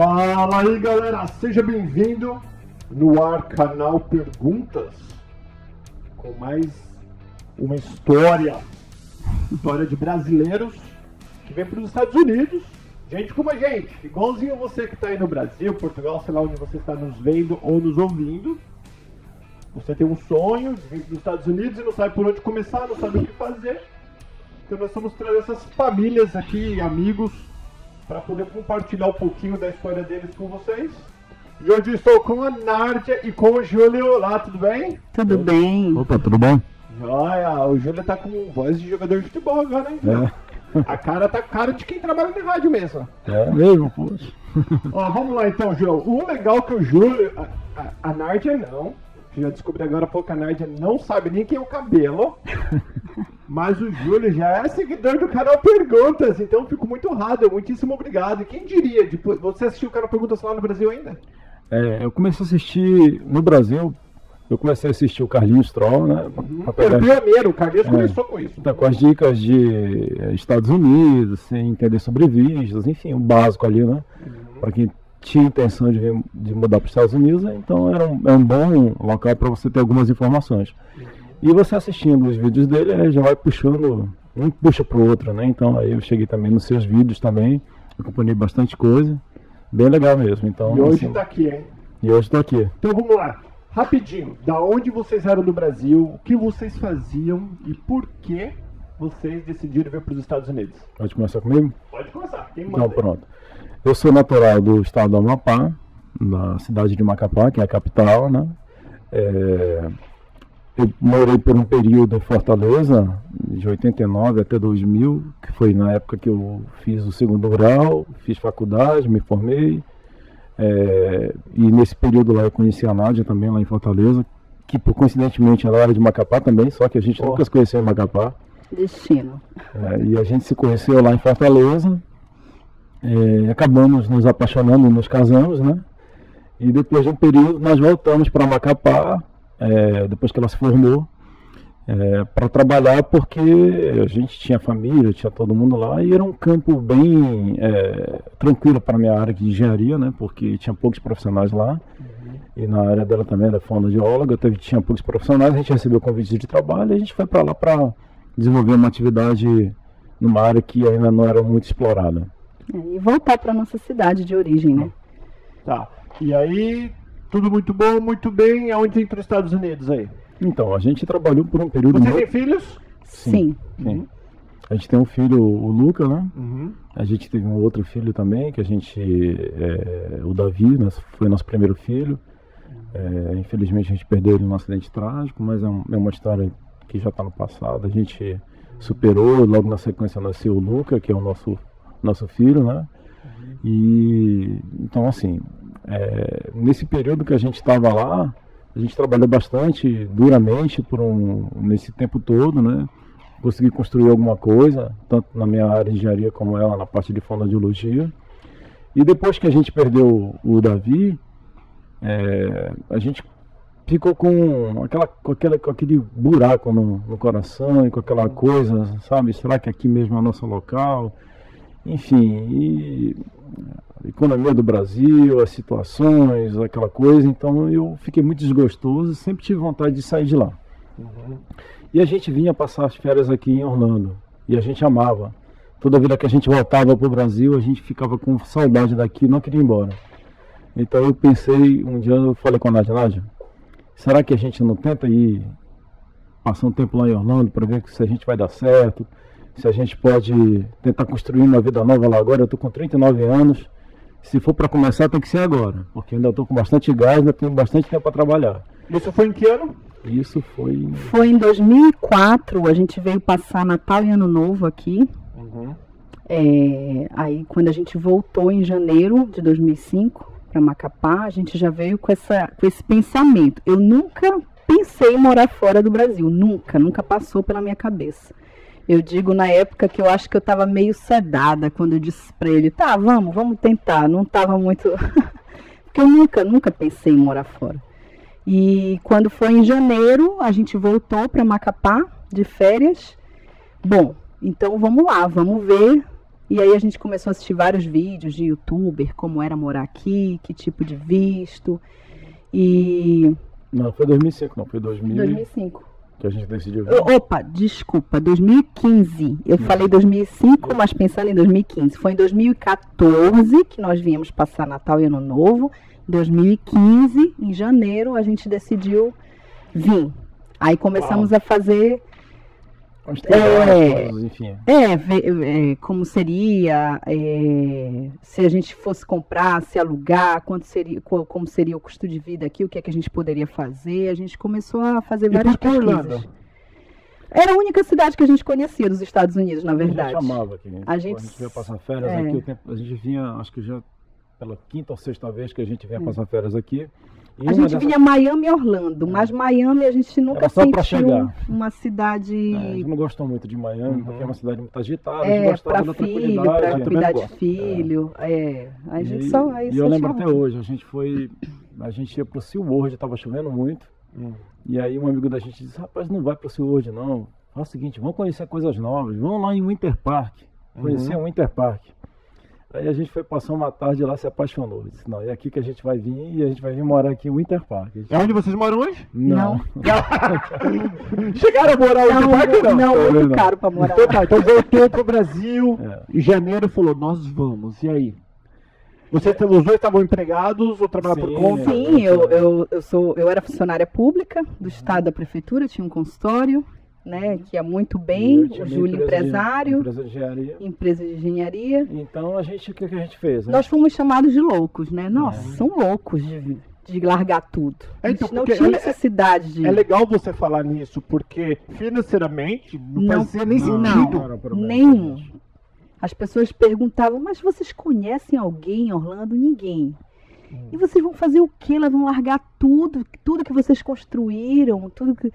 Fala aí galera, seja bem-vindo no ar canal Perguntas com mais uma história, história de brasileiros que vem para os Estados Unidos, gente como a gente, igualzinho você que está aí no Brasil, Portugal, sei lá onde você está nos vendo ou nos ouvindo. Você tem um sonho de vir para os Estados Unidos e não sabe por onde começar, não sabe o que fazer. Então nós estamos trazendo essas famílias aqui, amigos, para poder compartilhar um pouquinho da história deles com vocês. E hoje estou com a Nárdia e com o Júlio. Olá, tudo bem? Tudo bem. Opa, tudo bom? Joia, o Júlio tá com voz de jogador de futebol agora, hein? É. A cara tá cara de quem trabalha no rádio mesmo. É mesmo, poxa. Ó, vamos lá então, Júlio. O legal é que o Júlio, a, a, a Nárdia não. Já descobri agora há pouco que a Nárdia não sabe nem quem é o cabelo. Mas o Júlio já é seguidor do canal Perguntas, então fico muito honrado. Muitíssimo obrigado. E quem diria, depois, você assistiu o canal Perguntas lá no Brasil ainda? É, eu comecei a assistir no Brasil, eu comecei a assistir o Carlinhos Troll, né? o pegar pioneiro, o Carlinhos É. começou com isso. tá, com as dicas de eh, Estados Unidos, sem entender sobre vistos, enfim, o básico ali, né? Para quem tinha intenção de, vir- de mudar para os Estados Unidos, então era um, é um bom local para você ter algumas informações. E você assistindo os vídeos dele, aí já vai puxando, um puxa pro outro, né? Então aí eu cheguei também nos seus vídeos também, acompanhei bastante coisa, bem legal mesmo. Então, E hoje assim, tá aqui, hein? e hoje tô aqui. Então vamos lá. Rapidinho, da onde vocês eram do Brasil, o que vocês faziam e por que vocês decidiram vir para os Estados Unidos? Pode começar comigo? Pode começar, quem manda? Então, pronto. Eu sou natural do estado do Amapá, da cidade de Macapá, que é a capital, né? É, eu morei por um período em Fortaleza, de 89 até 2000, que foi na época que eu fiz o segundo grau, fiz faculdade, me formei. É, e nesse período lá eu conheci a Nádia também, lá em Fortaleza, que por coincidentemente ela era de Macapá também, só que a gente Ó. nunca se conheceu em Macapá. Destino. É, e a gente se conheceu lá em Fortaleza, é, acabamos nos apaixonando e nos casamos, né? E depois de um período nós voltamos para Macapá, é, depois que ela se formou, para trabalhar porque a gente tinha família, tinha todo mundo lá e era um campo bem é, tranquilo para a minha área de engenharia, né? Porque tinha poucos profissionais lá. E na área dela também era fonoaudióloga, teve, tinha poucos profissionais, a gente recebeu convite de trabalho e a gente foi para lá para desenvolver uma atividade numa área que ainda não era muito explorada. É, e voltar para nossa cidade de origem, né? Tá. E aí, tudo muito bom, muito bem. Aonde entra os Estados Unidos aí? Então, a gente trabalhou por um período Você muito... tem filhos? Sim. Sim. A gente tem um filho, o Luca, né? Uhum. A gente teve um outro filho também, que a gente, é, o Davi, né, foi nosso primeiro filho. É, infelizmente a gente perdeu ele num acidente trágico, mas é, um- é uma história que já está no passado. A gente superou, logo na sequência nasceu o Luca, que é o nosso, nosso filho, né? E então assim, é, nesse período que a gente estava lá, a gente trabalhou bastante duramente por um, nesse tempo todo, né? Consegui construir alguma coisa, tanto na minha área de engenharia como ela na parte de fonoaudiologia. E depois que a gente perdeu o Davi, é, a gente ficou com, aquela, com, aquela, com aquele buraco no, no coração e com aquela coisa, sabe? Será que aqui mesmo é o nosso local? Enfim, e a economia do Brasil, as situações, aquela coisa. Então eu fiquei muito desgostoso e sempre tive vontade de sair de lá. E a gente vinha passar as férias aqui em Orlando. E a gente amava. Toda vida que a gente voltava para o Brasil, a gente ficava com saudade daqui e não queria ir embora. Então eu pensei, um dia eu falei com a Nádia, Nádia, será que a gente não tenta ir passar um tempo lá em Orlando para ver se a gente vai dar certo? Se a gente pode tentar construir uma vida nova lá agora? Eu estou com 39 anos. Se for para começar, tem que ser agora, porque ainda estou com bastante gás, ainda tenho bastante tempo para trabalhar. Isso foi em que ano? Isso foi Foi em 2004, a gente veio passar Natal e Ano Novo aqui. Uhum. É, aí quando a gente voltou em janeiro de 2005 para Macapá, a gente já veio com, essa, com esse pensamento. Eu nunca pensei em morar fora do Brasil, nunca, nunca passou pela minha cabeça. Eu digo na época que eu acho que eu estava meio sedada quando eu disse para ele, tá, vamos, vamos tentar. Não estava muito. Porque eu nunca, nunca pensei em morar fora. E quando foi em janeiro, a gente voltou para Macapá de férias. Bom, então vamos lá, vamos ver E aí a gente começou a assistir vários vídeos de youtuber, como era morar aqui, que tipo de visto. E Não, foi 2005, não, foi 2000 2005. Que a gente decidiu. Opa, desculpa, 2015. Eu falei 2005, mas pensando em 2015. Foi em 2014 que nós viemos passar Natal e Ano Novo. 2015, em janeiro, a gente decidiu vir. Aí começamos a fazer É. enfim. É, é, como seria, é, se a gente fosse comprar, se alugar, quanto seria, co- como seria o custo de vida aqui, o que é que a gente poderia fazer. A gente começou a fazer E várias que pesquisas. Era a única cidade que a gente conhecia dos Estados Unidos, na A verdade. gente chamava aqui. A A gente- gente, veio passar férias é. aqui. o tempo- a gente vinha, acho que já pela quinta ou sexta vez que a gente vinha passar férias aqui. A gente dessas- vinha Miami e Orlando, mas Miami a gente nunca Era só pra sentiu chegar. uma cidade É, a gente não gostou muito de Miami, porque é uma cidade muito agitada. a gente é, gostava para da filho, tranquilidade. para também cuidar de gosto. filho. É. A gente E, só. aí e eu lembro até hoje, a gente foi. A gente ia pro SeaWorld, tava chovendo muito. Hum. E aí um amigo da gente disse, rapaz, não vai pro SeaWorld não. Faz o seguinte, vamos conhecer coisas novas, vamos lá em Winter Park. Conhecer Uhum. o Winter Park. Aí a gente foi passar uma tarde lá, se apaixonou. Disse, não, é aqui que a gente vai vir e a gente vai vir morar aqui em Winter Park. Gente, É onde vocês moram hoje? não. Chegaram a morar em Não, Parque não? não, Talvez muito não. caro para morar. Então tá, então voltou pro Brasil. É. Em janeiro falou, nós vamos. E aí? Vocês os dois estavam empregados ou trabalhavam por conta? Sim, eu, eu, eu, sou, eu era funcionária pública do Estado da Prefeitura, tinha um consultório, né, que ia muito bem, o Júlio empresário, Empresa de engenharia. empresa de engenharia. Então a gente, o que, que a gente fez? né? Nós fomos chamados de loucos, né? Nossa, são loucos de, de largar tudo. É, então, a gente não tinha é- necessidade de... É legal você falar nisso, porque financeiramente não, Não- fazia nem não, sentido. problema Nenhum. As pessoas perguntavam, mas vocês conhecem alguém em Orlando? Ninguém. E vocês vão fazer o quê? Elas vão largar tudo, tudo que vocês construíram, tudo que.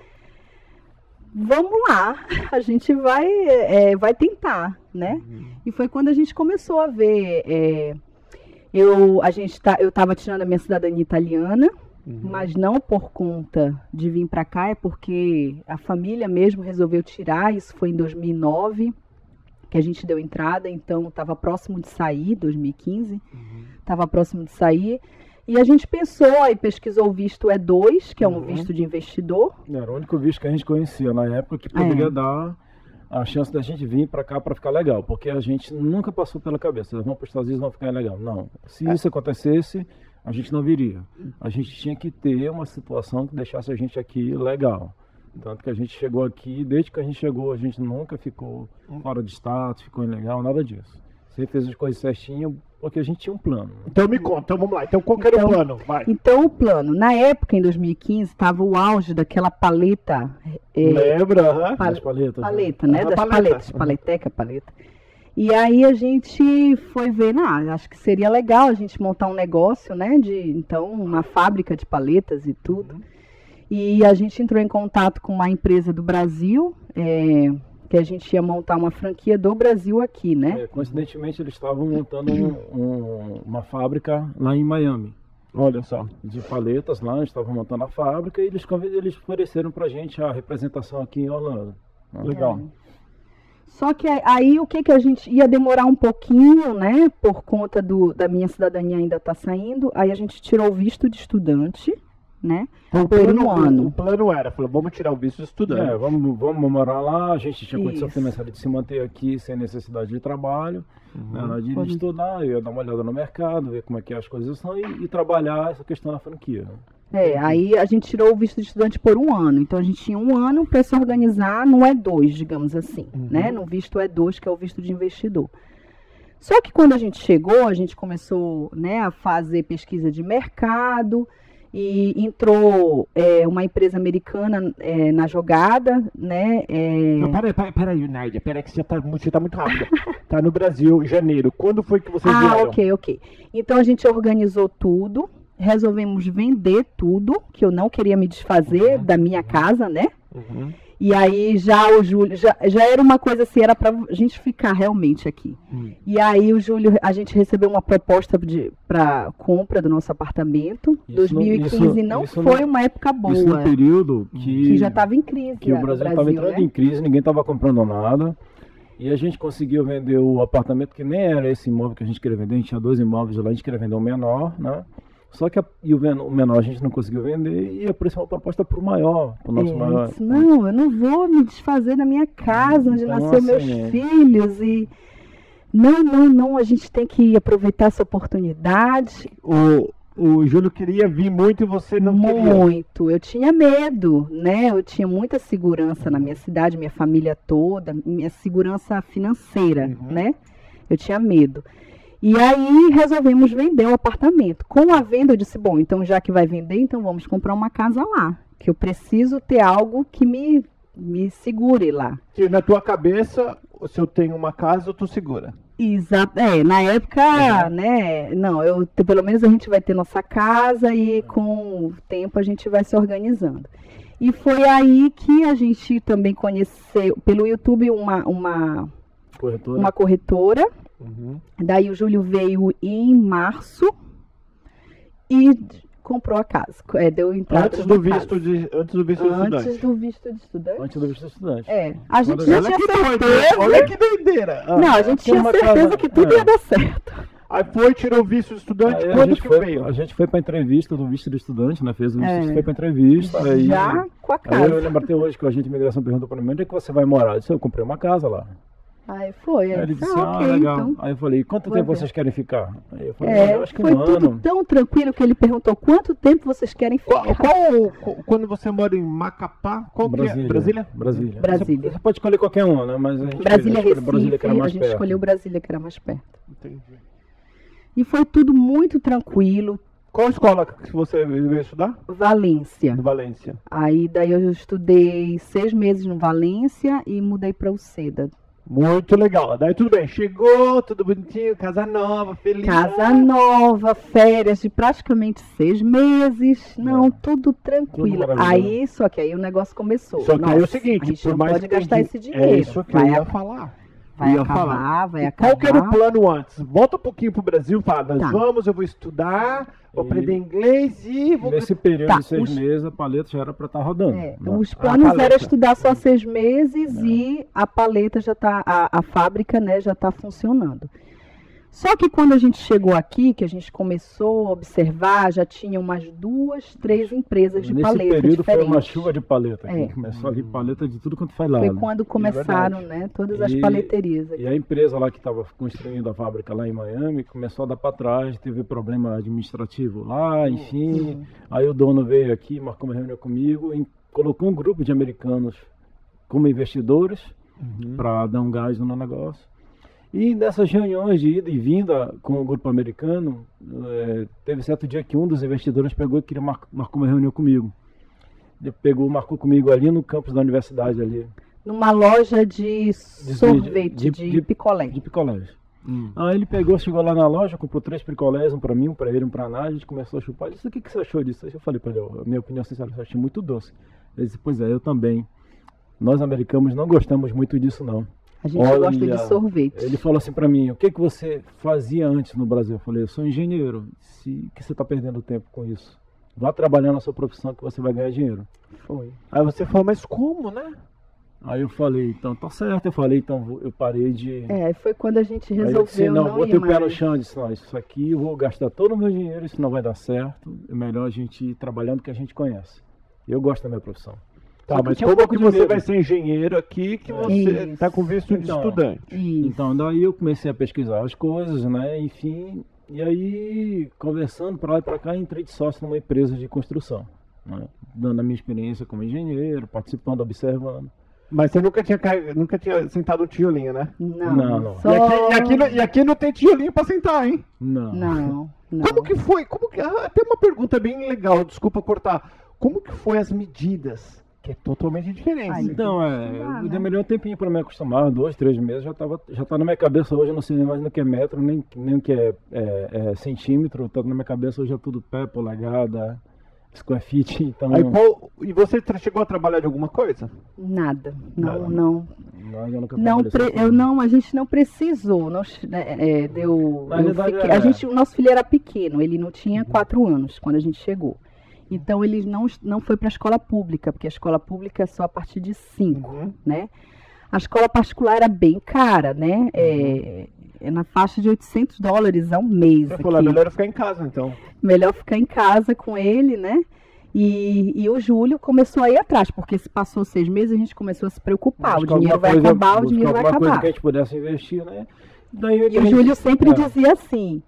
Vamos lá, a gente vai, é, vai tentar, né? E foi quando a gente começou a ver. é, eu, a gente tá, eu estava tirando a minha cidadania italiana, mas não por conta de vir para cá, é porque a família mesmo resolveu tirar. Isso foi em 2009 que a gente deu entrada, então estava próximo de sair, 2015, estava próximo de sair. E a gente pensou e pesquisou o visto E2, que é um Uhum. visto de investidor. Era o único visto que a gente conhecia na época que É. poderia dar a chance da gente vir para cá para ficar legal, porque a gente nunca passou pela cabeça, vamos para os Estados Unidos vão ficar legal. Não, se É. isso acontecesse, a gente não viria. A gente tinha que ter uma situação que deixasse a gente aqui legal. Tanto que a gente chegou aqui, desde que a gente chegou, a gente nunca ficou fora de status, ficou ilegal, nada disso. Sempre fez as coisas certinho, porque a gente tinha um plano. Então me conta, então vamos lá. Então qual que era o Então- plano? Vai. Então o plano, na época, em 2015, estava o auge daquela paleta. é, Lembra? aham? Pa- Das paletas. né? paleta, né? Aham, Das paleta. paletas, paleteca, paleta. E aí a gente foi ver, ah, acho que seria legal a gente montar um negócio, né? De então uma fábrica de paletas e tudo. E a gente entrou em contato com uma empresa do Brasil, é, que a gente ia montar uma franquia do Brasil aqui, né? É, coincidentemente, eles estavam montando um- um- uma fábrica lá em Miami. Olha só. de paletas lá, eles estavam montando a fábrica e eles, eles ofereceram pra gente a representação aqui em Orlando. Legal. Só que aí o que que a gente ia demorar um pouquinho, né? Por conta do, da minha cidadania ainda tá saindo. Aí a gente tirou o visto de estudante, né? O Por plano, um ano. O plano era, falou, vamos tirar o visto de É, estudante. vamos, vamos morar lá, a gente tinha condição Isso. financeira de se manter aqui sem necessidade de trabalho, né, nada de Pode- estudar, eu ia dar uma olhada no mercado, ver como é que as coisas são e, e trabalhar essa questão da franquia. né. É, aí a gente tirou o visto de estudante por um ano. Então a gente tinha um ano para se organizar no E2, digamos assim, né? No visto E2, que é o visto de investidor. Só que quando a gente chegou, a gente começou né, a fazer pesquisa de mercado e entrou é, uma empresa americana é, na jogada, né? é, Não, peraí, peraí, peraí, Nádia, peraí que você tá, muito- você tá muito rápida. tá no Brasil, em janeiro. Quando foi que vocês Ah, vieram? ok, ok. Então a gente organizou tudo, resolvemos vender tudo, que eu não queria me desfazer da minha casa, né? Uhum. E aí já o Júlio, já, já era uma coisa assim, era pra gente ficar realmente aqui. Hum. E aí o Júlio, a gente recebeu uma proposta para compra do nosso apartamento. Isso 2015 não- isso- não isso foi não- uma época boa. Isso no período que, Que já estava em crise. que o né, Brasil estava entrando né? em crise, ninguém estava comprando nada. E a gente conseguiu vender o apartamento, que nem era esse imóvel que a gente queria vender, a gente tinha dois imóveis lá, a gente queria vender o menor, né? Só que a, e o, menor a gente não conseguiu vender e apareceu uma proposta para o maior, para o nosso É, maior. disse, não, eu não vou me desfazer da minha casa, onde Então, nasceu meus assim, é. filhos. E não, não, não, a gente tem que aproveitar essa oportunidade. O, o Júlio queria vir muito e você não queria. Muito. Eu tinha medo, né? Eu tinha muita segurança na minha cidade, minha família toda, minha segurança financeira, Uhum. né? Eu tinha medo. E aí resolvemos vender o apartamento. Com a venda, eu disse: bom, então já que vai vender, então vamos comprar uma casa lá. Que eu preciso ter algo que me, me segure lá. Que na tua cabeça, se eu tenho uma casa, tu segura. Exato. É, na época, Uhum. né? Não, eu pelo menos a gente vai ter nossa casa e com o tempo a gente vai se organizando. E foi aí que a gente também conheceu pelo YouTube uma, uma, Corretora. uma corretora. Uhum. Daí o Júlio veio em março e comprou a casa. É, deu entrada Antes do casa. visto de, antes do visto de Antes estudante. do visto de estudante. Antes do visto de estudante. É. A gente já Olha tinha que certeza. olha que doideira. Ah, Não, a gente Tinha certeza casa- que tudo é. ia dar certo. Aí foi, tirou o visto de estudante, Aí a quando gente que foi, veio? A gente foi pra entrevista do visto de estudante, né? Fez o visto, É. foi pra entrevista. Aí, Já com a aí eu casa. lembro até hoje que o agente de imigração perguntou pra mim, onde é que você vai morar? Eu disse, eu comprei uma casa lá. Aí foi. Aí ele disse, ah, ah, ok, legal. então. Aí eu falei, quanto Vou tempo ver. vocês querem ficar? Aí eu falei, É, "Ah, acho que foi um tudo ano. tão tranquilo que ele perguntou quanto tempo vocês querem ficar. qual- qual- quando você mora em Macapá, qual que é? Brasília. Brasília? Brasília. Brasília. Você, você pode escolher qualquer um, né? Mas a gente Brasília, escolheu Recife, Brasília, que era a mais gente perto. escolheu Brasília, que era mais perto. Entendi. E foi tudo muito tranquilo. Qual escola que você veio estudar? Valência. Valência. Aí daí eu estudei seis meses no Valência e mudei para o Seda. Muito legal. Daí tudo bem, chegou, tudo bonitinho, casa nova, feliz. Casa nova, férias de praticamente seis meses. Não, É. tudo tranquilo. Tudo aí, só que aí o negócio começou. Só que aí é o Nossa, seguinte, a gente por não mais pode que gastar esse di- dinheiro. É isso que vai eu ia falar. Vai ia acabar, falar. vai acabar. Qual que era o plano antes? Volta um pouquinho pro Brasil, fala, nós Tá. vamos, eu vou estudar, vou E- aprender inglês e vou... Nesse período Tá, de seis os- meses, a paleta já era pra estar rodando. É, né? os planos era estudar só seis meses e a paleta já tá, a, a fábrica, né, já está funcionando. Só que quando a gente chegou aqui, que a gente começou a observar, já tinha umas duas, três empresas de Nesse paleta período foi diferentes. uma chuva de paleta. aqui. É. Começou a vir paleta de tudo quanto foi lado. Foi quando começaram, né, todas as E- paleterias aqui. E a empresa lá que estava construindo a fábrica lá em Miami começou a dar para trás, teve problema administrativo lá, enfim. Aí o dono veio aqui, marcou uma reunião comigo e colocou um grupo de americanos como investidores Uhum. para dar um gás no negócio. E nessas reuniões de ida e vinda com o grupo americano, eh, teve certo dia que um dos investidores pegou e queria mar marcou uma reunião comigo. Ele pegou, marcou comigo ali no campus da universidade ali, Numa loja de sorvete, de- de, de- picolé. de picolés. Hum. Aí ele pegou, chegou lá na loja, comprou três picolés, um pra mim, um pra ele, um pra Nádia, a gente começou a chupar. Ele disse, o que, que você achou disso? Aí eu falei pra ele, "Ó, a minha opinião sincera, eu achei muito doce. Ele disse, pois é, eu também. Nós americanos não gostamos muito disso não. A gente gosta de Olha, sorvete. Ele falou assim pra mim, o que, que você fazia antes no Brasil? Eu falei, eu sou engenheiro, se que você tá perdendo tempo com isso? Vá trabalhar na sua profissão que você vai ganhar dinheiro. Foi. Aí você falou, mas como, né? Aí eu falei, então tá certo, eu falei, então eu parei de... É, foi quando a gente Aí eu resolveu disse, não, não, botei o pé no chão disse, não, isso aqui eu vou gastar todo o meu dinheiro, isso não vai dar certo. É melhor a gente ir trabalhando que a gente conhece. Eu gosto da minha profissão. Tá, mas tinha um como pouco que de você medo. vai ser engenheiro aqui que você Isso. tá com visto de Então, estudante? Isso. Então, daí eu comecei a pesquisar as coisas, né, enfim. E aí, conversando para lá e para cá, entrei de sócio numa empresa de construção. Né, dando a minha experiência como engenheiro, participando, observando. Mas você nunca tinha, ca- nunca tinha sentado um tijolinho, né? Não, Não, não. Só... E, aqui, e, aqui, não- e aqui não tem tijolinho pra sentar, hein? Não. Não, não. Como que foi? Como que, ah, tem uma pergunta bem legal, desculpa cortar. Como que foi as medidas? Que é totalmente diferente. Ai, Então, é, eu né? demorei um tempinho para me acostumar, dois, três meses, já, tava, já tá na minha cabeça hoje, eu não sei nem mais no que é metro, nem, nem o que é, é, é centímetro, tá na minha cabeça hoje é tudo pé, polegada, square feet, então Aí, qual- e você chegou a trabalhar de alguma coisa? Nada. Não, Nada. não. nós eu nunca Não, pre- eu não, a gente não precisou. Nós, é, é, deu, Na eu realidade, fiquei- é. a gente, o nosso filho era pequeno, ele não tinha quatro anos quando a gente chegou. Então ele não, não foi para a escola pública, porque a escola pública é só a partir de cinco, Uhum. né? A escola particular era bem cara, né? É, é na faixa de 800 dólares ao mês. É aqui. melhor eu ficar em casa, então. Melhor ficar em casa com ele, né? E, e o Júlio começou a ir atrás, porque se passou seis meses, a gente começou a se preocupar. O Buscar dinheiro vai coisa- acabar, o dinheiro vai alguma coisa acabar. que a gente pudesse investir, né? Daí E o Júlio sempre É. dizia assim: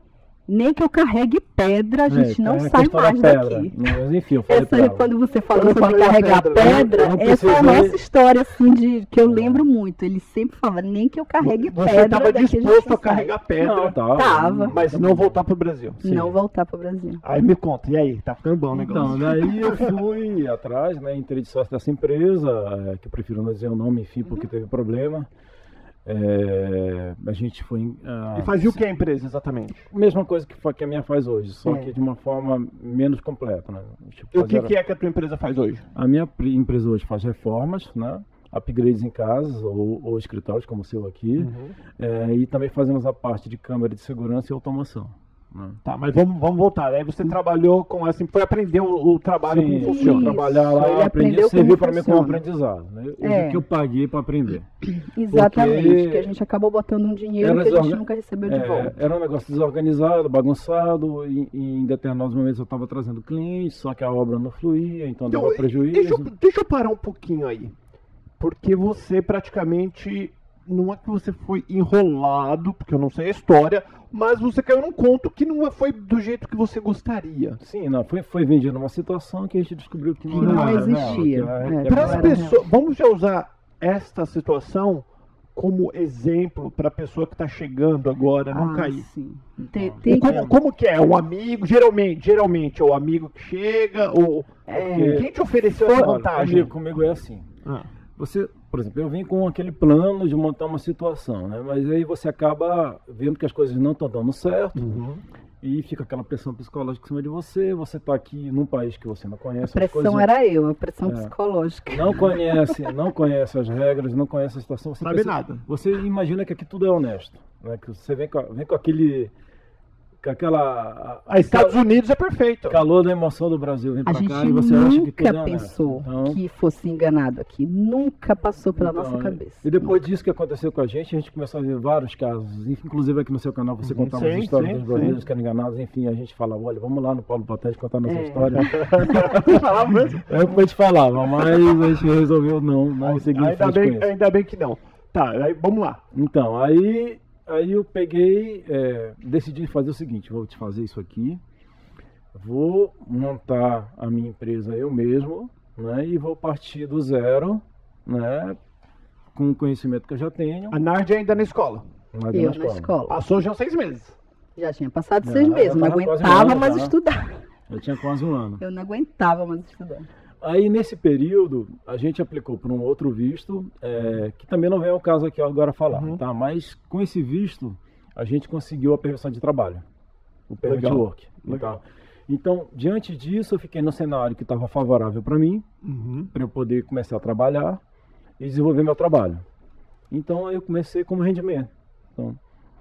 nem que eu carregue pedra, a gente não É, tem a sai mais pedra. daqui. Mas enfim, eu falei Essa, pra ela. quando você falou sobre carregar pedra, né? pedra, Eu não essa é a nossa história, assim, de, que eu lembro muito. Ele sempre falava, nem que eu carregue Você pedra. estava daqui a gente disposto não a carregar pedra, Não, tá. Tava. mas não voltar pro Brasil. sai. Não voltar pro Brasil. Aí me conta, e aí? Tá ficando bom o negócio? Então, daí eu fui atrás, né? Entrei de sócio dessa empresa, é, que eu prefiro não dizer o nome, enfim, Uhum. porque teve problema. É, a gente foi. ah, E fazia o que a empresa exatamente? Mesma coisa que, que a minha faz hoje, só que de uma forma menos completa, né? Tipo, E o que, é que a tua empresa faz hoje? A minha empresa hoje faz reformas, né? Upgrades em casas ou, ou escritórios, como o seu aqui. Uhum. É, e também fazemos a parte de câmera de segurança e automação. Né? Tá, mas vamos, vamos voltar. Aí você trabalhou com assim, foi aprender o, o trabalho Sim, como funciona. Trabalhar lá, eu aprendi, aprendeu serviu para mim como aprendizado. Né? É. vi que eu paguei para aprender. Exatamente, Porque que a gente acabou botando um dinheiro era que a gente desorga- nunca recebeu de É, volta. era um negócio desorganizado, bagunçado, e, e em determinados momentos eu estava trazendo clientes, só que a obra não fluía, então Então, dava prejuízo. Deixa, eu- deixa eu parar um pouquinho aí. Porque você praticamente. Não é que você foi enrolado, porque eu não sei a história, mas você caiu num conto que não foi do jeito que você gostaria. Sim, não, foi, foi vendido uma situação que a gente descobriu que não, Que não era real, existia. É, Para as pessoas, vamos já usar esta situação como exemplo para a pessoa que está chegando agora não Ah, cair. sim. Tem, tem que- como, como que é? Um amigo, geralmente, geralmente é o amigo que chega, ou É. quem te ofereceu essa vantagem? Comigo, comigo é assim. Ah, Você, por exemplo, eu vim com aquele plano de montar uma situação, né? Mas aí você acaba vendo que as coisas não estão dando certo uhum. e fica aquela pressão psicológica em cima de você. Você está aqui num país que você não A conhece. as pressão coisas- era eu, a pressão É. psicológica. Não conhece, não conhece as regras, não conhece a situação. Você Sabe pensa- nada. Você imagina que aqui tudo é honesto, né? Que você vem com, a- vem com aquele, aquela Ah, Estados Unidos é perfeito. calor da emoção do Brasil vem A pra gente cá e você acha que tudo nunca é honesto. pensou Então, que fosse enganado aqui. Nunca passou pela Então, nossa é. cabeça. E depois disso que aconteceu com a gente, a gente começou a ver vários casos. Inclusive aqui no seu canal você Uhum, contava sim, as histórias sim, dos brasileiros sim. que eram enganados. Enfim, a gente falava, olha, vamos lá no Paulo Patente contar nossa É. história. Falava mesmo? É o que a gente falava, mas a gente resolveu não, não seguir Ainda bem, ainda bem que não. Tá, aí vamos lá. Então, aí, aí eu peguei, é, decidi fazer o seguinte, vou te fazer isso aqui, vou montar a minha empresa eu mesmo, né, e vou partir do zero, né, com o conhecimento que eu já tenho, A Nardi ainda na escola. Eu na escola. Passou já seis meses. Já tinha passado Já, seis já meses, não tava quase um aguentava ano mais já. estudar. Eu tinha quase um ano. Eu não aguentava mais estudar. Aí nesse período a gente aplicou por um outro visto, é, que também não vem ao caso aqui agora falar, Uhum. tá? Mas com esse visto a gente conseguiu a permissão de trabalho, o permit Legal, work. legal. Então, diante disso, eu fiquei no cenário que estava favorável para mim, Uhum. para eu poder começar a trabalhar e desenvolver meu trabalho. Então, aí eu comecei como rendimento. Então,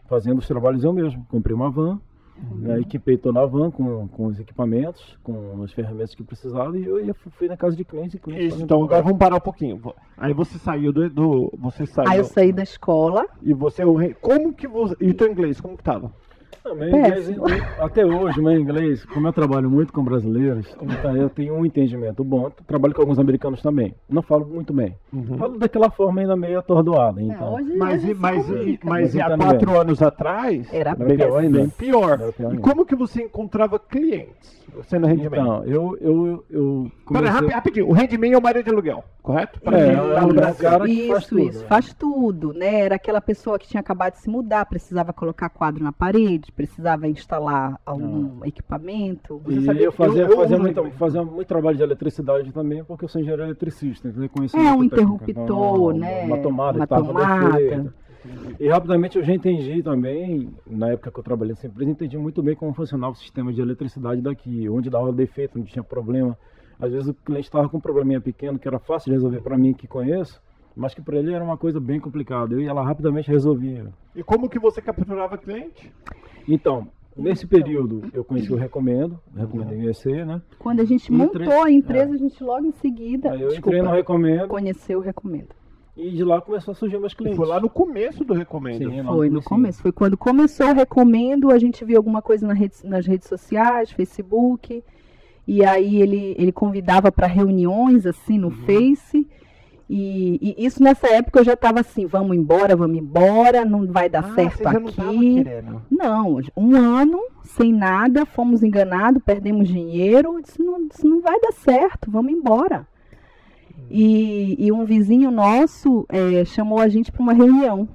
fazendo os trabalhos eu mesmo. Comprei uma van, Uhum. né, equipei toda a van com, com os equipamentos, com as ferramentas que precisava e eu ia, fui na casa de clientes e clientes. Isso, então agora vamos parar um pouquinho. Aí você saiu do. do- você saiu. Aí eu saí da escola, E você. é Como que você. E o teu inglês, como que tava? Meu inglês, até hoje, meu inglês, como eu trabalho muito com brasileiros, então eu tenho um entendimento bom. Trabalho com alguns americanos também. Não falo muito bem. Uhum. Falo daquela forma ainda meio atordoada. é, então. hoje Mas, e- mas, e- mas Mas e há quatro bem. anos atrás Era Era pior ainda. bem pior. Era pior E como que você encontrava clientes? Você no rendimento? Então, eu, eu, eu Pera, comecei... rapi- rapidinho, o rendimento é o marido de aluguel, correto? Pra É, é cara isso, faz tudo, isso, né? faz tudo, né? Era aquela pessoa que tinha acabado de se mudar, precisava colocar quadro na parede, precisava instalar algum equipamento. Você E sabia eu fazia, eu- eu fazia, uso muito, fazia muito trabalho de eletricidade também, porque eu sou engenheiro eletricista, então eu conheci É, um interruptor, Então, né? Uma tomada Uma que estava tomada. defeita. E rapidamente eu já entendi também, na época que eu trabalhei nessa empresa, entendi muito bem como funcionava o sistema de eletricidade daqui, onde dava defeito, onde tinha problema. Às vezes o cliente estava com um probleminha pequeno que era fácil de resolver para mim que conheço, mas que para ele era uma coisa bem complicada. Eu ia lá rapidamente resolvia. E como que você capturava cliente? Então, nesse período eu conheci o Recomendo, Recomendo IEC, né? Quando a gente Entre- montou a empresa, a gente logo em seguida Aí eu desculpa, entrei no Recomendo. conheceu o Recomendo. E de lá começou a surgir meus clientes. Foi lá no começo do Recomendo. Sim, Foi no começo. Foi quando começou o Recomendo, a gente viu alguma coisa na rede- nas redes sociais, Facebook. E aí ele, ele convidava para reuniões, assim, no Face. E, e isso nessa época eu já estava assim, vamos embora, vamos embora, não vai dar Ah, certo não aqui. querendo. Não, um ano sem nada, fomos enganados, perdemos dinheiro, isso não, isso não vai dar certo, vamos embora. E, e um vizinho nosso eh, chamou a gente para uma reunião.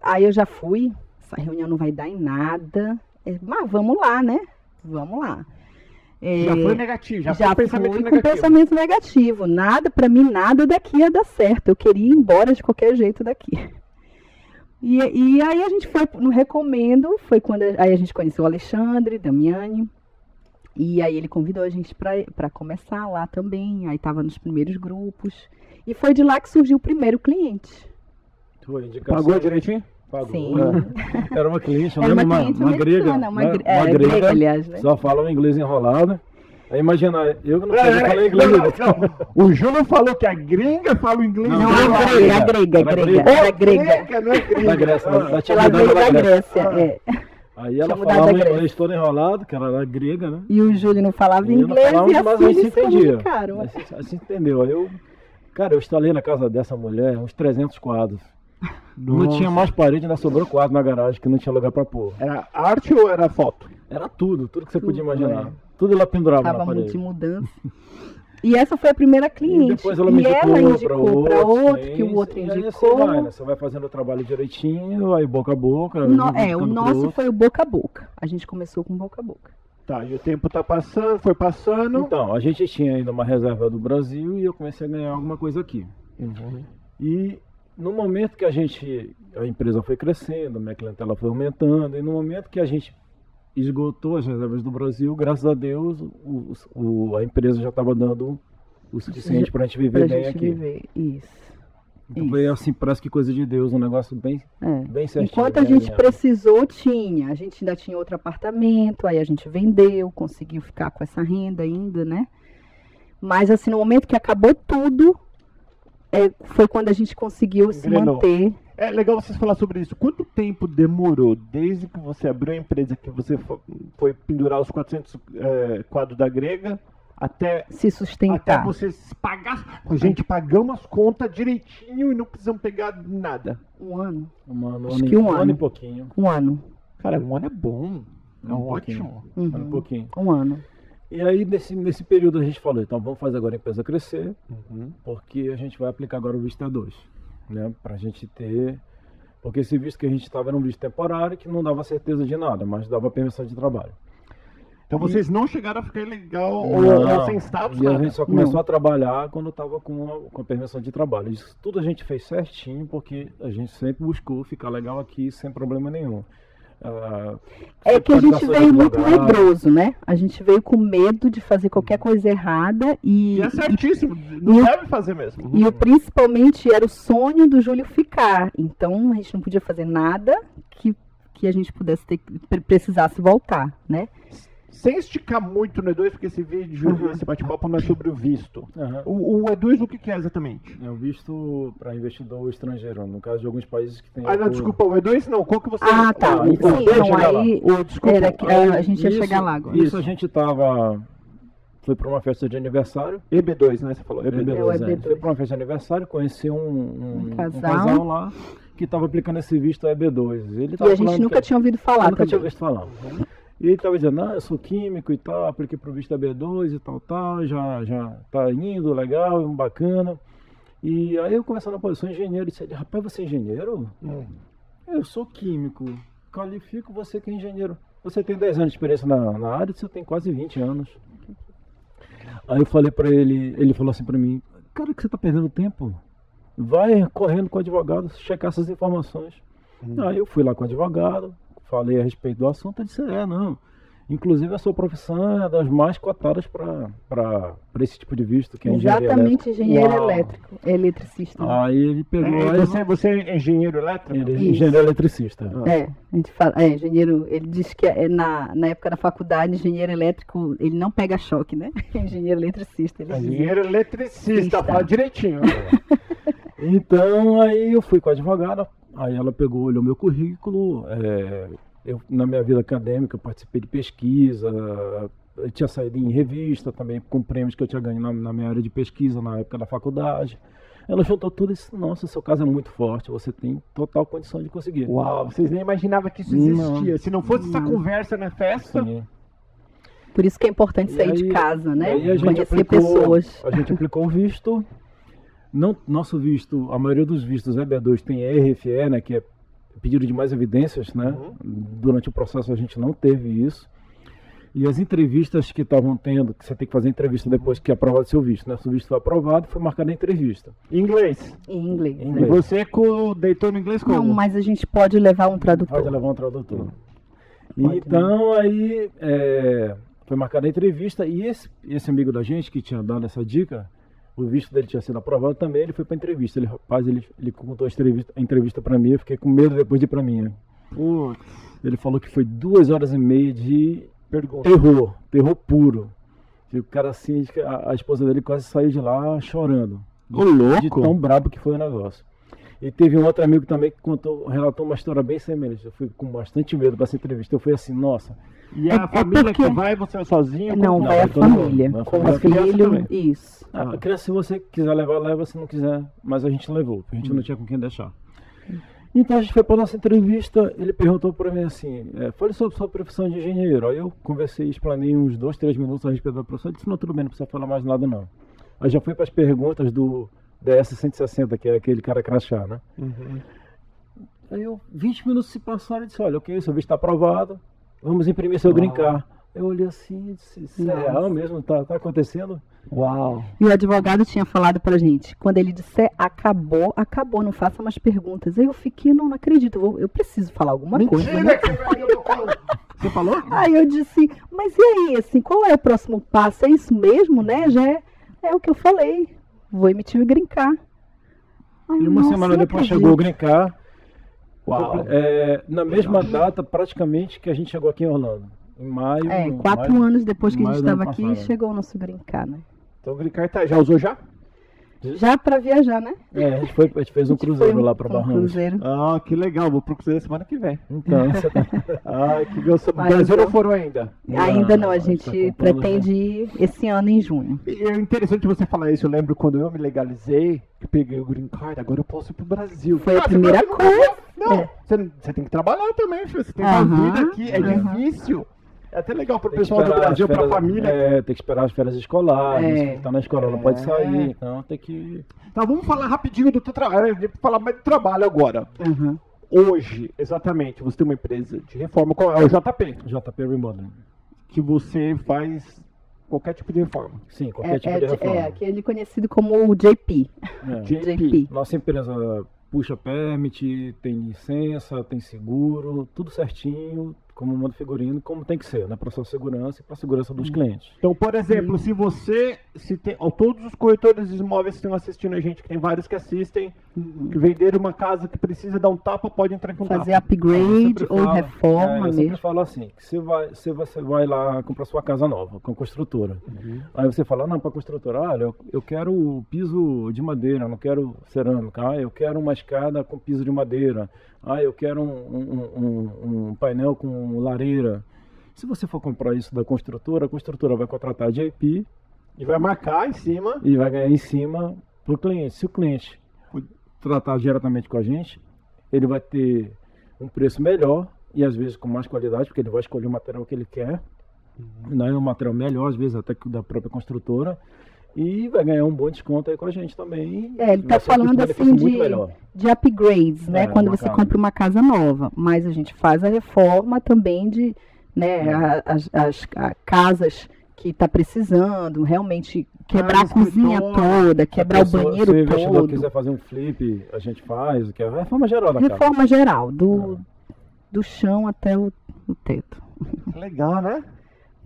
Aí eu já fui, essa reunião não vai dar em nada, eh, mas vamos lá, né? Vamos lá. Eh, Já foi negativo, já, já foi pensamento fui com negativo. pensamento negativo. Nada, para mim, nada daqui ia dar certo. Eu queria ir embora de qualquer jeito daqui. E, e aí a gente foi no Recomendo, foi quando a- aí a gente conheceu o Alexandre, Damiani. E aí ele convidou a gente para começar lá também. Aí estava nos primeiros grupos. E foi de lá que surgiu o primeiro cliente. Foi indicação. Pagou direitinho? Pagou. Sim. É. Era uma cliente, eu Era lembro, uma uma, cliente uma grega. americana, uma, né? gre- é, grega, aliás, né? Só fala um inglês enrolado. Aí imagina, eu que não não, falar inglês. não, não. O Júnior falou que a gringa fala o inglês. Não, Não, não, a não, grega, a grega, a grega. grega, era grega. Grega, não é gringa. Da Grécia, da, da Ela veio da Grécia. Grécia, é. Aí ela Tinha falava inglês todo enrolado, que ela era grega, né? E o Júlio não falava E eu não inglês falava, e mas a assim gente se entendia. comunicaram. Assim, assim entendeu. Aí eu, cara, eu instalei na casa dessa mulher uns 300 quadros. Não Nossa. tinha mais parede, ainda sobrou quadro na garagem, que não tinha lugar pra pôr. Era arte ou era foto? Era tudo, tudo que você podia Tudo, imaginar. é. Tudo ela pendurava Tava na muito parede. de mudança. E essa foi a primeira cliente. E depois ela me indicou, indicou para outro, sim, que o outro e aí indicou. Assim vai, né? Você vai fazendo o trabalho direitinho, aí boca a boca. No- é, o nosso outro. foi o boca a boca. A gente começou com boca a boca. Tá, e o tempo tá passando, foi passando. Então, a gente tinha ainda uma reserva do Brasil e eu comecei a ganhar alguma coisa aqui. Uhum. E no momento que a gente, a empresa foi crescendo, a minha clientela foi aumentando, e no momento que a gente esgotou as reservas do Brasil, graças a Deus, o, o- a empresa já estava dando o suficiente para a gente viver Pra bem gente aqui. viver. Isso. Então foi assim, parece que coisa de Deus, um negócio bem, É. bem certinho. Enquanto a bem gente precisou, tinha. A gente ainda tinha outro apartamento, aí a gente vendeu, conseguiu ficar com essa renda ainda, né? Mas assim, no momento que acabou tudo, é, foi quando a gente conseguiu se Engrenou. manter. É legal vocês falar sobre isso. Quanto tempo demorou desde que você abriu a empresa, que você fo- foi pendurar os 400 eh, quadros da grega, até, se até sustentar. você se pagar? A gente pagamos as contas direitinho e não precisamos pegar nada. Um ano. Um ano, Acho ano, que e- um ano. e pouquinho. Um ano. Cara, um ano é bom. É Um pouquinho. ótimo. Um ano e Uhum. pouquinho. Um ano. E aí, nesse, nesse período, a gente falou, então vamos fazer agora a empresa crescer, Uhum. porque a gente vai aplicar agora o visto E2, né? Pra gente ter... Porque esse visto que a gente estava era um visto temporário que não dava certeza de nada, mas dava permissão de trabalho. Então vocês não chegaram a ficar ilegal ou, sem status, E a gente só começou Não. a trabalhar quando estava com, a- com a permissão de trabalho. Isso tudo a gente fez certinho, porque a gente sempre buscou ficar legal aqui sem problema nenhum. Ah, É que a gente veio muito medroso, né? A gente veio com medo de fazer qualquer coisa errada e, E é certíssimo, não e o- deve fazer mesmo. e o principalmente era o sonho do Júlio ficar. Então a gente não podia fazer nada que, que a gente pudesse ter, pre- precisasse voltar, né? Sem esticar muito no E2, porque esse vídeo, Uhum. esse bate-papo não é sobre o visto. Aham. O, o E2 o que, que é exatamente? É o visto para investidor estrangeiro, no caso de alguns países que tem. Ah, não, acordo. desculpa, o E2 não, qual que você... Ah, tá. Ah, então, Sim, chegar lá. aí Ô, desculpa, era que Aí, a gente ia isso- chegar lá agora. Isso a gente tava. Foi para uma festa de aniversário. EB2, né, você falou, EB2. É o EB2, é. EB2. Foi para uma festa de aniversário, conheci um, um, Um um casal. casal lá que estava aplicando esse visto EB2. Ele E a gente nunca que- tinha ouvido falar eu nunca tinha também. visto falar. E ele estava dizendo, ah, eu sou químico e tal, apliquei pro visto B2 e tal, tal, já, já tá indo, legal, bacana. E aí eu pô, eu sou engenheiro, e disse, rapaz, você é engenheiro? Hum. Eu sou químico, qualifico você que é engenheiro. Você tem 10 anos de experiência na, na área, você tem quase 20 anos. Aí eu falei pra ele, ele falou assim pra mim, cara, que você tá perdendo tempo? Vai correndo com o advogado, checar essas informações. Hum. Aí eu fui lá com o advogado, falei a respeito do assunto, ele disse, é, não. Inclusive a sua profissão é das mais cotadas para esse tipo de visto, que é Exatamente, engenheiro Uau. elétrico, eletricista. Aí ele pegou, É, aí você, você é engenheiro elétrico? ele é engenheiro eletricista. Ah. É, a gente fala, é, engenheiro, ele diz que é na, na época da faculdade, engenheiro elétrico, ele não pega choque, né? Engenheiro eletricista, ele diz. Engenheiro eletricista, fala direitinho. Então, aí eu fui com a advogada, aí ela pegou, olhou meu currículo, é, eu, na minha vida acadêmica, eu participei de pesquisa, eu tinha saído em revista também, com prêmios que eu tinha ganho na, na minha área de pesquisa na época da faculdade. Ela juntou tudo e disse, nossa, seu caso é muito forte, você tem total condição de conseguir. Uau, vocês nem imaginavam que isso Não. existia. Se não fosse essa Não. conversa na festa, Sim. Por isso que é importante sair de aí- casa, né? Conhecer aplicou, pessoas. A gente aplicou o visto. Não, nosso visto, a maioria dos vistos EB2 tem RFE, né, que é pedido de mais evidências, né? Durante o processo a gente não teve isso. E as entrevistas que estavam tendo, que você tem que fazer entrevista depois que é aprovado seu visto, né? Se o visto foi aprovado, foi marcada a entrevista. em inglês. Em inglês. Em né? E você com, deitou no inglês como? Não, mas a gente pode levar um tradutor. Pode levar um tradutor. Pode, então, aí é, foi marcada a entrevista e esse, esse amigo da gente que tinha dado essa dica, o visto dele tinha sido aprovado também, ele foi para entrevista. Ele, rapaz, ele, ele contou a entrevista, a entrevista para mim, eu fiquei com medo depois de ir para mim. né? Putz, Ele falou que foi duas horas e meia de pergunta. terror, terror puro. E o cara assim, a, a esposa dele quase saiu de lá chorando. Ô, louco. De tão brabo que foi o negócio. E teve um outro amigo também que contou, relatou uma história bem semelhante. Eu fui com bastante medo para essa entrevista. Eu fui assim, nossa, E É- a é família porque- que vai, você é sozinho? Não, vai a mundo, família. a Com o A filho. Isso. A Ah. criança, se você quiser levar, leva, se não quiser. Mas a gente levou, porque a gente não tinha com quem deixar. Então a gente foi para nossa entrevista, ele perguntou para mim assim, é, fale sobre sua profissão de engenheiro. Aí eu conversei, explanei uns dois, três minutos a respeito da profissão. Ele disse, não, tudo bem, não precisa falar mais nada não. Aí já foi para as perguntas do DS-160, que é aquele cara crachá, né? Uhum. Aí eu, 20 minutos se passaram, ele disse, olha, ok, seu visto está aprovado, vamos imprimir seu card. Eu olhei assim e disse, isso é real mesmo? Tá, tá acontecendo? Uau. E o advogado tinha falado pra gente, quando ele disser acabou, acabou, não faça mais perguntas. Aí eu fiquei, não, não acredito, eu, vou- eu preciso falar alguma coisa. né? Mentira que você Você falou? Aí eu disse, mas e aí, assim, qual é o próximo passo? É isso mesmo, né? Já é, é o que eu falei. Vou emitir o grincar. Ai, E uma nossa, semana depois acredito. chegou o Uau. é, na mesma data praticamente que a gente chegou aqui em Orlando. Em maio. É, quatro maio- anos depois que a gente estava aqui, chegou o nosso brincar, né? Então o Green Card tá, já usou já? Já pra viajar, né? É, a gente, foi, a gente fez um A gente cruzeiro foi um- lá para um Bahamas. cruzeiro. Ah, que legal. Vou pro Cruzeiro semana que vem. Então, você tá... Ah, que gostoso. Mas Brasil não eu- foram ainda. Ainda não, a a gente tá pretende ir esse ano em junho. E é interessante você falar isso. Eu lembro quando eu me legalizei, que eu peguei o Green Card, agora eu posso ir pro Brasil. Foi a Ah, você primeira coisa. Não, É. você, você tem que trabalhar também, filho. Você tem uma vida aqui, é aham. difícil. É até legal pro Tem que pessoal do Brasil, as pra férias- família. É, tem que esperar as férias escolares. É. Tá na escola, não pode É. sair. Então tem que. Então vamos falar rapidinho do teu trabalho. A vai falar mais do trabalho agora. Uhum. Hoje, exatamente, você tem uma empresa de reforma, qual é o JP, JP Remodeling. que você faz qualquer tipo de reforma. Sim, qualquer É, tipo é, de reforma. é aquele conhecido como o JP. É. JP. Nossa empresa puxa permit, tem licença, tem seguro, tudo certinho, como manda figurino, como tem que ser, né? Para sua segurança e para a segurança dos clientes. Então, por exemplo, se você, se tem, ó, todos os corretores de imóveis que estão assistindo a gente, que tem vários que assistem, que venderam uma casa que precisa dar um tapa, pode entrar em contato. Fazer Eu upgrade ou é, reforma eu sempre mesmo. falo assim, que você vai, você, você vai lá comprar sua casa nova, com a construtora. Uhum. Aí você fala, não, para a construtora, olha, eu, eu quero o piso de madeira, eu não quero cerâmica. Ah, eu quero uma escada com piso de madeira. Ah, eu quero um, um- um- painel com lareira. Se você for comprar isso da construtora, a construtora vai contratar a JP E vai marcar em cima. e vai ganhar em cima para o cliente. Se o cliente tratar diretamente com a gente, ele vai ter um preço melhor e às vezes com mais qualidade, porque ele vai escolher o material que ele quer, né, um material melhor, às vezes até que da própria construtora, e vai ganhar um bom desconto aí com a gente também. É, ele tá falando assim de, de upgrades, né? É, Quando você casa. compra uma casa nova. Mas a gente faz a reforma também de né, É. a- as, as- a- casas que está precisando, realmente quebrar Ah, a cozinha toda, quebrar o Se pessoa- banheiro Se o investidor todo. quiser fazer um flip, a gente faz, que é a reforma geral da casa. Reforma geral, do, do chão até o, o teto. Legal, né?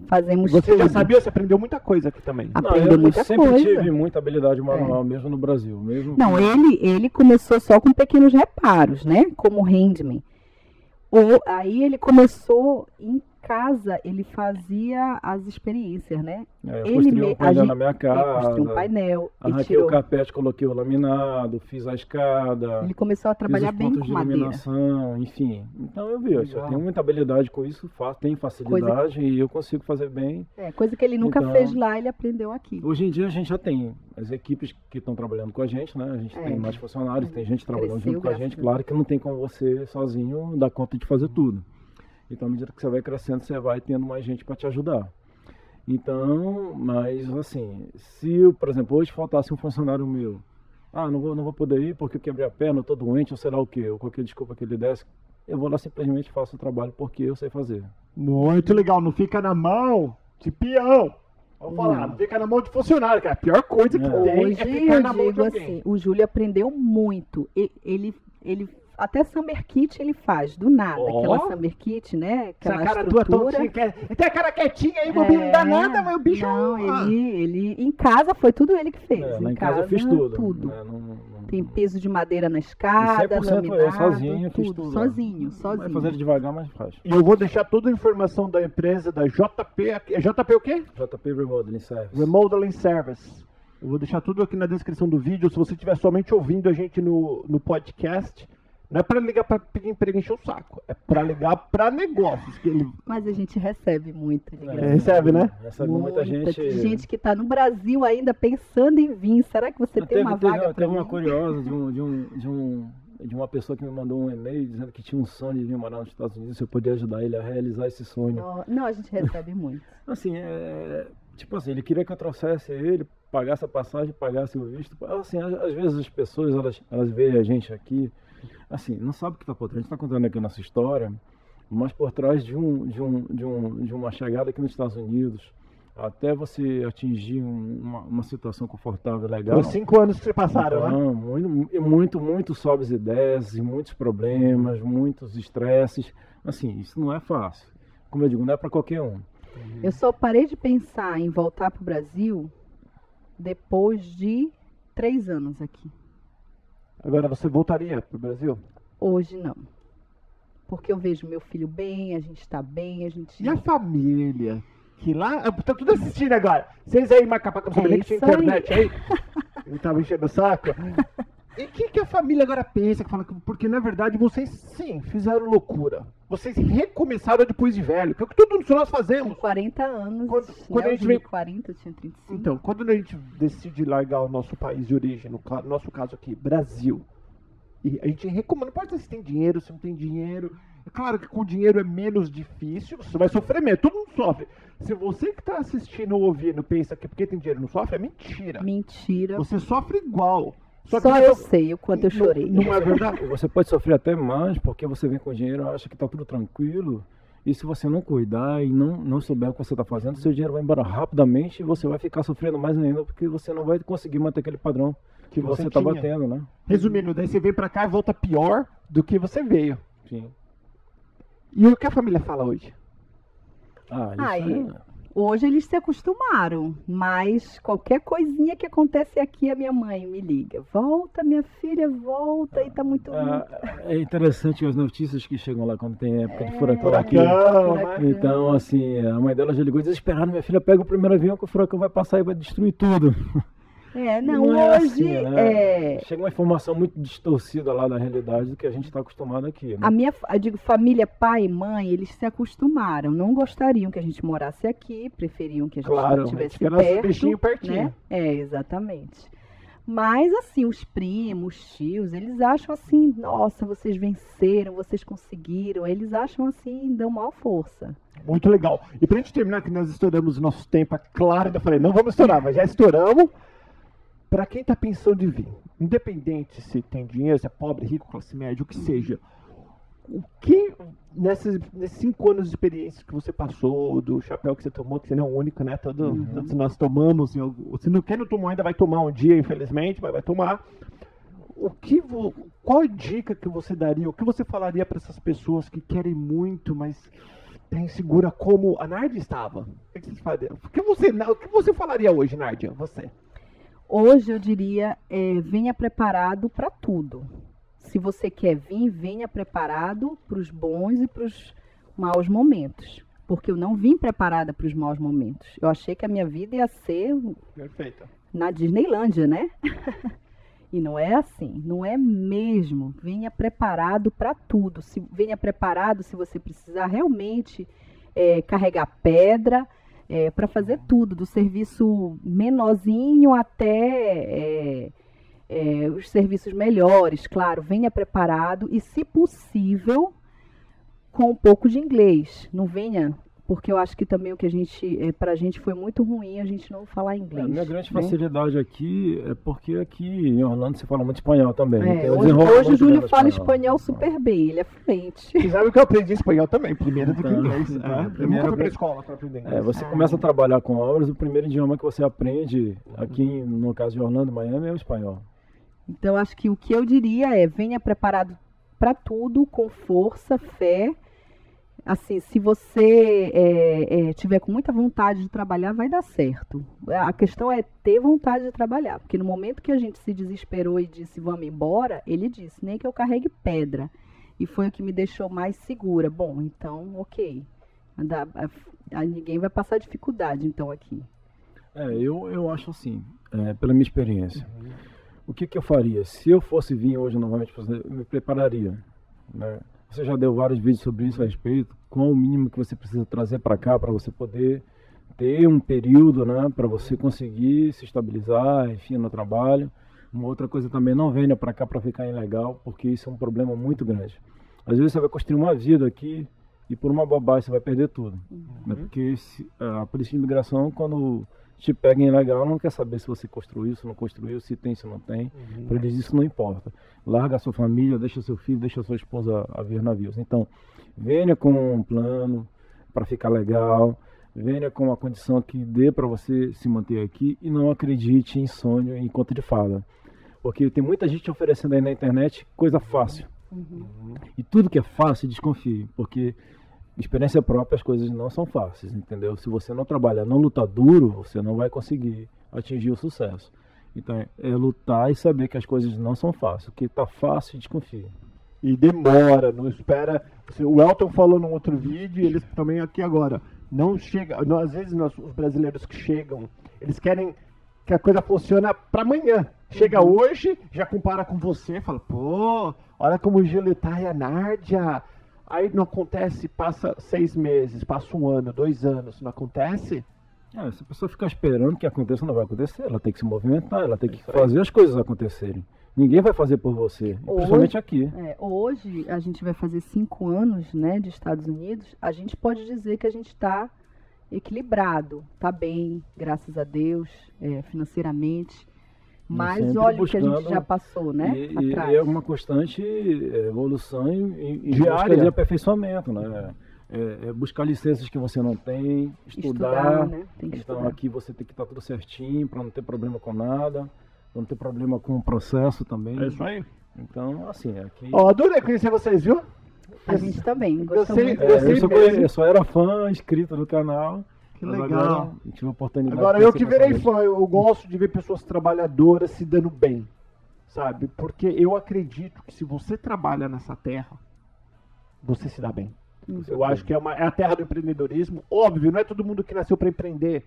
Fazemos Você já tudo. sabia, você aprendeu muita coisa aqui também. Não, aprendeu eu muita sempre coisa. tive muita habilidade manual, mesmo no Brasil. Mesmo Não, ele, ele começou só com pequenos reparos, né? Como handman. Ou, aí ele começou em casa ele fazia as experiências, né? É, eu Ele construí um painel gente- na minha construiu um casa, painel arranquei tirou. o carpete, coloquei o laminado, fiz a escada, Ele começou a trabalhar bem com de madeira. iluminação, enfim. Então eu vi, eu tenho muita habilidade com isso, tenho facilidade e eu consigo fazer bem. É, coisa que ele nunca Então- fez lá, ele aprendeu aqui. Hoje em dia a gente já tem as equipes que estão trabalhando com a gente, né? A gente É. tem mais funcionários, tem gente trabalhando Cresceu, junto com a gente. Claro que não tem como você sozinho dar conta de fazer tudo. Então, à medida que você vai crescendo, você vai tendo mais gente para te ajudar. Então, mas assim, se, eu, por exemplo, hoje faltasse um funcionário meu, ah, não vou, não vou poder ir porque eu quebrei a perna, eu tô doente, ou sei lá o quê, ou qualquer desculpa que ele desse, eu vou lá simplesmente faço o trabalho porque eu sei fazer. Muito legal, não fica na mão de peão. Vamos falar, não fica na mão de funcionário, que é a pior coisa que É. tem Hoje é ficar eu na mão de alguém. assim, o Júlio aprendeu muito. E- Ele, ele até Summer Kit ele faz, do nada. Ó. Aquela Summer Kit, né? Essa Aquela cara tua tão assim, quer... Tem a cara quietinha aí, bobinho, não dá nada, mas o bicho... Não, ah, ele, ele. Em casa foi tudo ele que fez. É, em em casa eu fiz tudo. tudo. né? Não- não- Tem peso de madeira na escada, 100% eu, laminado, sozinho, fiz tudo. tudo. Sozinho, Vai sozinho. fazendo devagar, mas faz. E eu vou deixar toda a informação da empresa, da JP, aqui. É JP o quê? JP Remodeling Service. Remodeling Service. Eu vou deixar tudo aqui na descrição do vídeo. Se você estiver somente ouvindo a gente no, no podcast, não é para ligar para pedir emprego e encher o saco. É para ligar para negócios. Que ele Mas a gente recebe muito. É, recebe, né? Recebe muita, gente. gente que está no Brasil ainda pensando em vir. Será que você tem teve, uma teve- vaga para teve uma curiosa de um, de, um, de, um, de uma pessoa que me mandou um e-mail dizendo que tinha um sonho de vir morar nos Estados Unidos, se eu podia ajudar ele a realizar esse sonho. Não, não, a gente recebe muito. Assim, é, tipo assim, ele queria que eu trouxesse ele, pagasse a passagem, pagasse o visto. Assim, às, às vezes as pessoas, elas, elas veem a gente aqui, assim, não sabe o que está por trás. A gente está contando aqui a nossa história, mas por trás de, um, de, um, de, um, de uma chegada aqui nos Estados Unidos, até você atingir um- uma, uma situação confortável, legal. Foram cinco anos que você passaram, né? Então, muito, e muito, muito sobes e desces, e muitos problemas, muitos estresses. Assim, isso não é fácil. Como eu digo, não é para qualquer um. Eu só parei de pensar em voltar para o Brasil depois de três anos aqui. Agora você voltaria pro Brasil? Hoje não. Porque eu vejo meu filho bem, a gente está bem, a gente. E a família? Que lá. Tá tudo assistindo agora. Vocês aí, Macapá, que É tinha internet aí. Eu tava enchendo o saco. E o que, que a família agora pensa? Que fala que- porque na verdade vocês sim fizeram loucura. Vocês recomeçaram depois de velho. Que é o que todos nós Com fazemos. 40 anos. Quando- né? quando a gente vem- 40, eu tinha 35. Então, quando a gente decide largar o nosso país de origem, no nosso caso aqui, Brasil, e a gente recomenda, não importa se tem dinheiro, se não tem dinheiro. É claro que com dinheiro é menos difícil, você vai sofrer menos, todo mundo sofre. Se você que está assistindo ou ouvindo pensa que porque tem dinheiro não sofre, é mentira. Mentira. Você sofre igual. Só, que eu você- sei o quanto eu não- chorei. Não, é verdade? Você pode sofrer até mais porque você vem com dinheiro, acha que está tudo tranquilo. E se você não cuidar e não, não souber o que você está fazendo, seu dinheiro vai embora rapidamente e você vai ficar sofrendo mais ainda porque você não vai conseguir manter aquele padrão que você está batendo, né? Resumindo, daí você vem pra cá e volta pior do que você veio. Sim. E o que a família fala hoje? Ah, isso Aí, é- hoje eles se acostumaram, mas qualquer coisinha que acontece aqui, a minha mãe me liga. Volta, minha filha, volta, e tá muito. Ah, é interessante as notícias que chegam lá quando tem época de furacão aqui. Furacão, né? Furacão. Então, assim, a mãe dela já ligou desesperada, minha filha pega o primeiro avião que o furacão vai passar e vai destruir tudo. É, não, Não é hoje assim, né? é, Chega uma informação muito distorcida lá da realidade do que a gente está acostumado aqui. Né? A minha, eu digo, família, pai e mãe, eles se acostumaram. Não gostariam que a gente morasse aqui, preferiam que a gente Claro, estivesse era nosso perto. bichinho pertinho. Né? É, exatamente. Mas, assim, os primos, os tios, eles acham assim, nossa, vocês venceram, vocês conseguiram. Eles acham assim, dão maior força. Muito legal. E pra gente terminar, que nós estouramos o nosso tempo, é claro, eu falei, não vamos estourar, mas já estouramos. Pra quem tá pensando em vir, independente se tem dinheiro, se é pobre, rico, classe média, o que seja, o que nesses, nesses cinco anos de experiência que você passou, do chapéu que você tomou, que você não é o único, né? Todo, Todos nós tomamos. algum- Se não, quem não tomou ainda vai tomar um dia, infelizmente, mas vai tomar. O que vo- qual dica que você daria? O que você falaria para essas pessoas que querem muito, mas tá insegura como a Nádia estava? O que você? O que você, o que você falaria hoje, Nádia? Você? Hoje eu diria, é, venha preparado para tudo. Se você quer vir, venha preparado para os bons e para os maus momentos. porque eu não vim preparada para os maus momentos. Eu achei que a minha vida ia ser Perfeita. na Disneylândia, né? e não é assim, não é mesmo. Venha preparado para tudo. Se, venha preparado se você precisar realmente é, carregar pedra, é, para fazer tudo, do serviço menorzinho até é, é, os serviços melhores. Claro, venha preparado e, se possível, com um pouco de inglês. Não venha porque eu acho que também o que a gente, é, pra gente foi muito ruim a gente não falar inglês. A minha grande né? facilidade aqui é porque aqui em Orlando se fala muito espanhol também. É, então hoje o Júlio fala espanhol super bem, ele é fluente. E sabe que eu aprendi espanhol também, primeiro do que Então, inglês. então, É, eu primeiro nunca fui pra eu- escola pra aprender inglês. É, você começa a trabalhar com obras, o primeiro idioma que você aprende aqui, no caso de Orlando, Miami, é o espanhol. Então, acho que o que eu diria é: venha preparado para tudo, com força, fé. Assim, se você é, é, tiver com muita vontade de trabalhar, vai dar certo. A questão é ter vontade de trabalhar, porque no momento que a gente se desesperou e disse vamos embora, ele disse nem que eu carregue pedra. E foi o que me deixou mais segura. Bom, então, ok. Ninguém vai passar dificuldade, então, aqui. É, eu, eu acho assim, é, pela minha experiência. O que, que eu faria? Se eu fosse vir hoje novamente, me prepararia. né? Você já deu vários vídeos sobre isso a respeito. Qual o mínimo que você precisa trazer para cá para você poder ter um período, né, para você conseguir se estabilizar, enfim, no trabalho. Uma outra coisa também, não venha para cá para ficar ilegal, porque isso é um problema muito grande. Às vezes você vai construir uma vida aqui e por uma bobagem você vai perder tudo. Né? Porque a polícia de imigração, quando te pega em ilegal, não quer saber se você construiu, se não construiu, se tem, se não tem. Para eles isso não importa. Larga a sua família, deixa seu filho, deixa sua esposa a ver navios. Então, venha com um plano para ficar legal, venha com uma condição que dê para você se manter aqui e não acredite em sonho, em conto de fada. Porque tem muita gente oferecendo aí na internet coisa fácil. E tudo que é fácil, desconfie, porque experiência própria as coisas não são fáceis, entendeu? Se você não trabalhar, não lutar duro, você não vai conseguir atingir o sucesso. Então é- lutar e saber que as coisas não são fáceis. O que está fácil, desconfie. E demora, não espera. O Elton falou num outro vídeo, e eles também aqui agora. Não chega. às vezes nós, os brasileiros que chegam, eles querem que a coisa funcione para amanhã. Chega hoje, já compara com você, fala, pô, olha como o Gilo tá e a Nárdia. Aí não acontece, passa seis meses, passa um ano, dois anos, não acontece? É, se a pessoa ficar esperando que aconteça, não vai acontecer. Ela tem que se movimentar, ela tem que fazer as coisas acontecerem. Ninguém vai fazer por você, Hoje- principalmente aqui. É, hoje a gente vai fazer cinco anos né, de Estados Unidos. A gente pode dizer que a gente está equilibrado, está bem, graças a Deus, é, financeiramente. Mas olha o que a gente já passou, né? E, e é uma constante é, evolução em, em, em Diária. de aperfeiçoamento, né? É, é buscar licenças que você não tem, estudar. né? Tem que então estudar. aqui você tem que estar tudo certinho para não ter problema com nada, pra não ter problema com o processo também. É isso aí. Então, assim, aqui. Ó, adorei conhecer vocês, viu? A gente também Eu gostou sei- muito. É, eu, sei só, mesmo. conhe- eu só era fã, inscrito no canal. Que mas legal. Agora tive a oportunidade Agora eu que virei fã, eu gosto de ver pessoas trabalhadoras se dando bem, sabe? Porque eu acredito que se você trabalha nessa terra, você se dá bem. Eu acho que é, uma- é a terra do empreendedorismo. Óbvio, não é todo mundo que nasceu para empreender.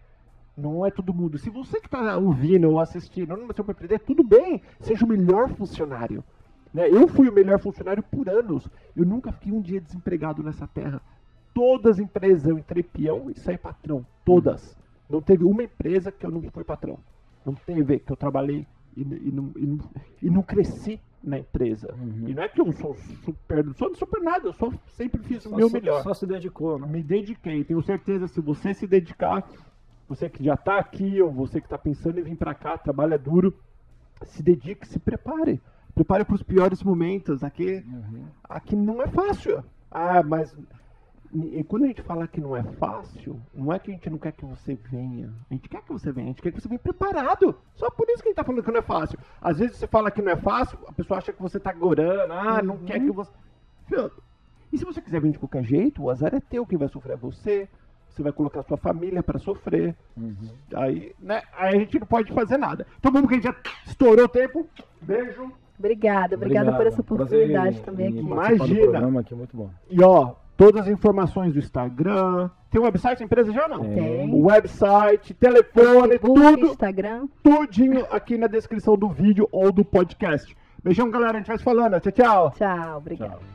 Não é todo mundo. Se você que está ouvindo ou assistindo não nasceu para empreender, tudo bem. Seja o melhor funcionário. Né? Eu fui o melhor funcionário por anos. Eu nunca fiquei um dia desempregado nessa terra. Todas as empresas eu entrei peão e saí patrão. Todas. Não teve uma empresa que eu não fui patrão. Não teve que eu trabalhei e, e não, e não- e não cresci na empresa. Uhum. E não é que eu sou super, não sou super nada, eu só sempre fiz o Só- meu só- melhor. Só se dedicou, né? Me dediquei. Tenho certeza, se você se dedicar, você que já está aqui, ou você que está pensando em vir para cá, trabalha duro, se dedique, se prepare. Prepare para os piores momentos. Aqui, Uhum. aqui não é fácil. Ah, mas e quando a gente fala que não é fácil, não é que a gente não quer que você venha. A gente quer que você venha, a gente quer que você venha preparado. Só por isso que a gente tá falando que não é fácil. Às vezes você fala que não é fácil, a pessoa acha que você tá gorando, ah, não quer que você. E se você quiser vir de qualquer jeito, o azar é teu, quem vai sofrer é você. Você vai colocar sua família para sofrer. Uhum. Aí, né? Aí a gente não pode fazer nada. Então vamos que a gente já estourou o tempo. Beijo. Obrigada, obrigada por essa Prazer oportunidade em- também em aqui. Imagina. programa aqui, muito bom. E ó, Todas as informações do Instagram. Tem um website da empresa já ou não? Tem. O website, telefone, Facebook, tudo, Instagram. tudinho aqui na descrição do vídeo ou do podcast. Beijão, galera. A gente vai se falando. Tchau, tchau. Tchau, obrigada. Tchau.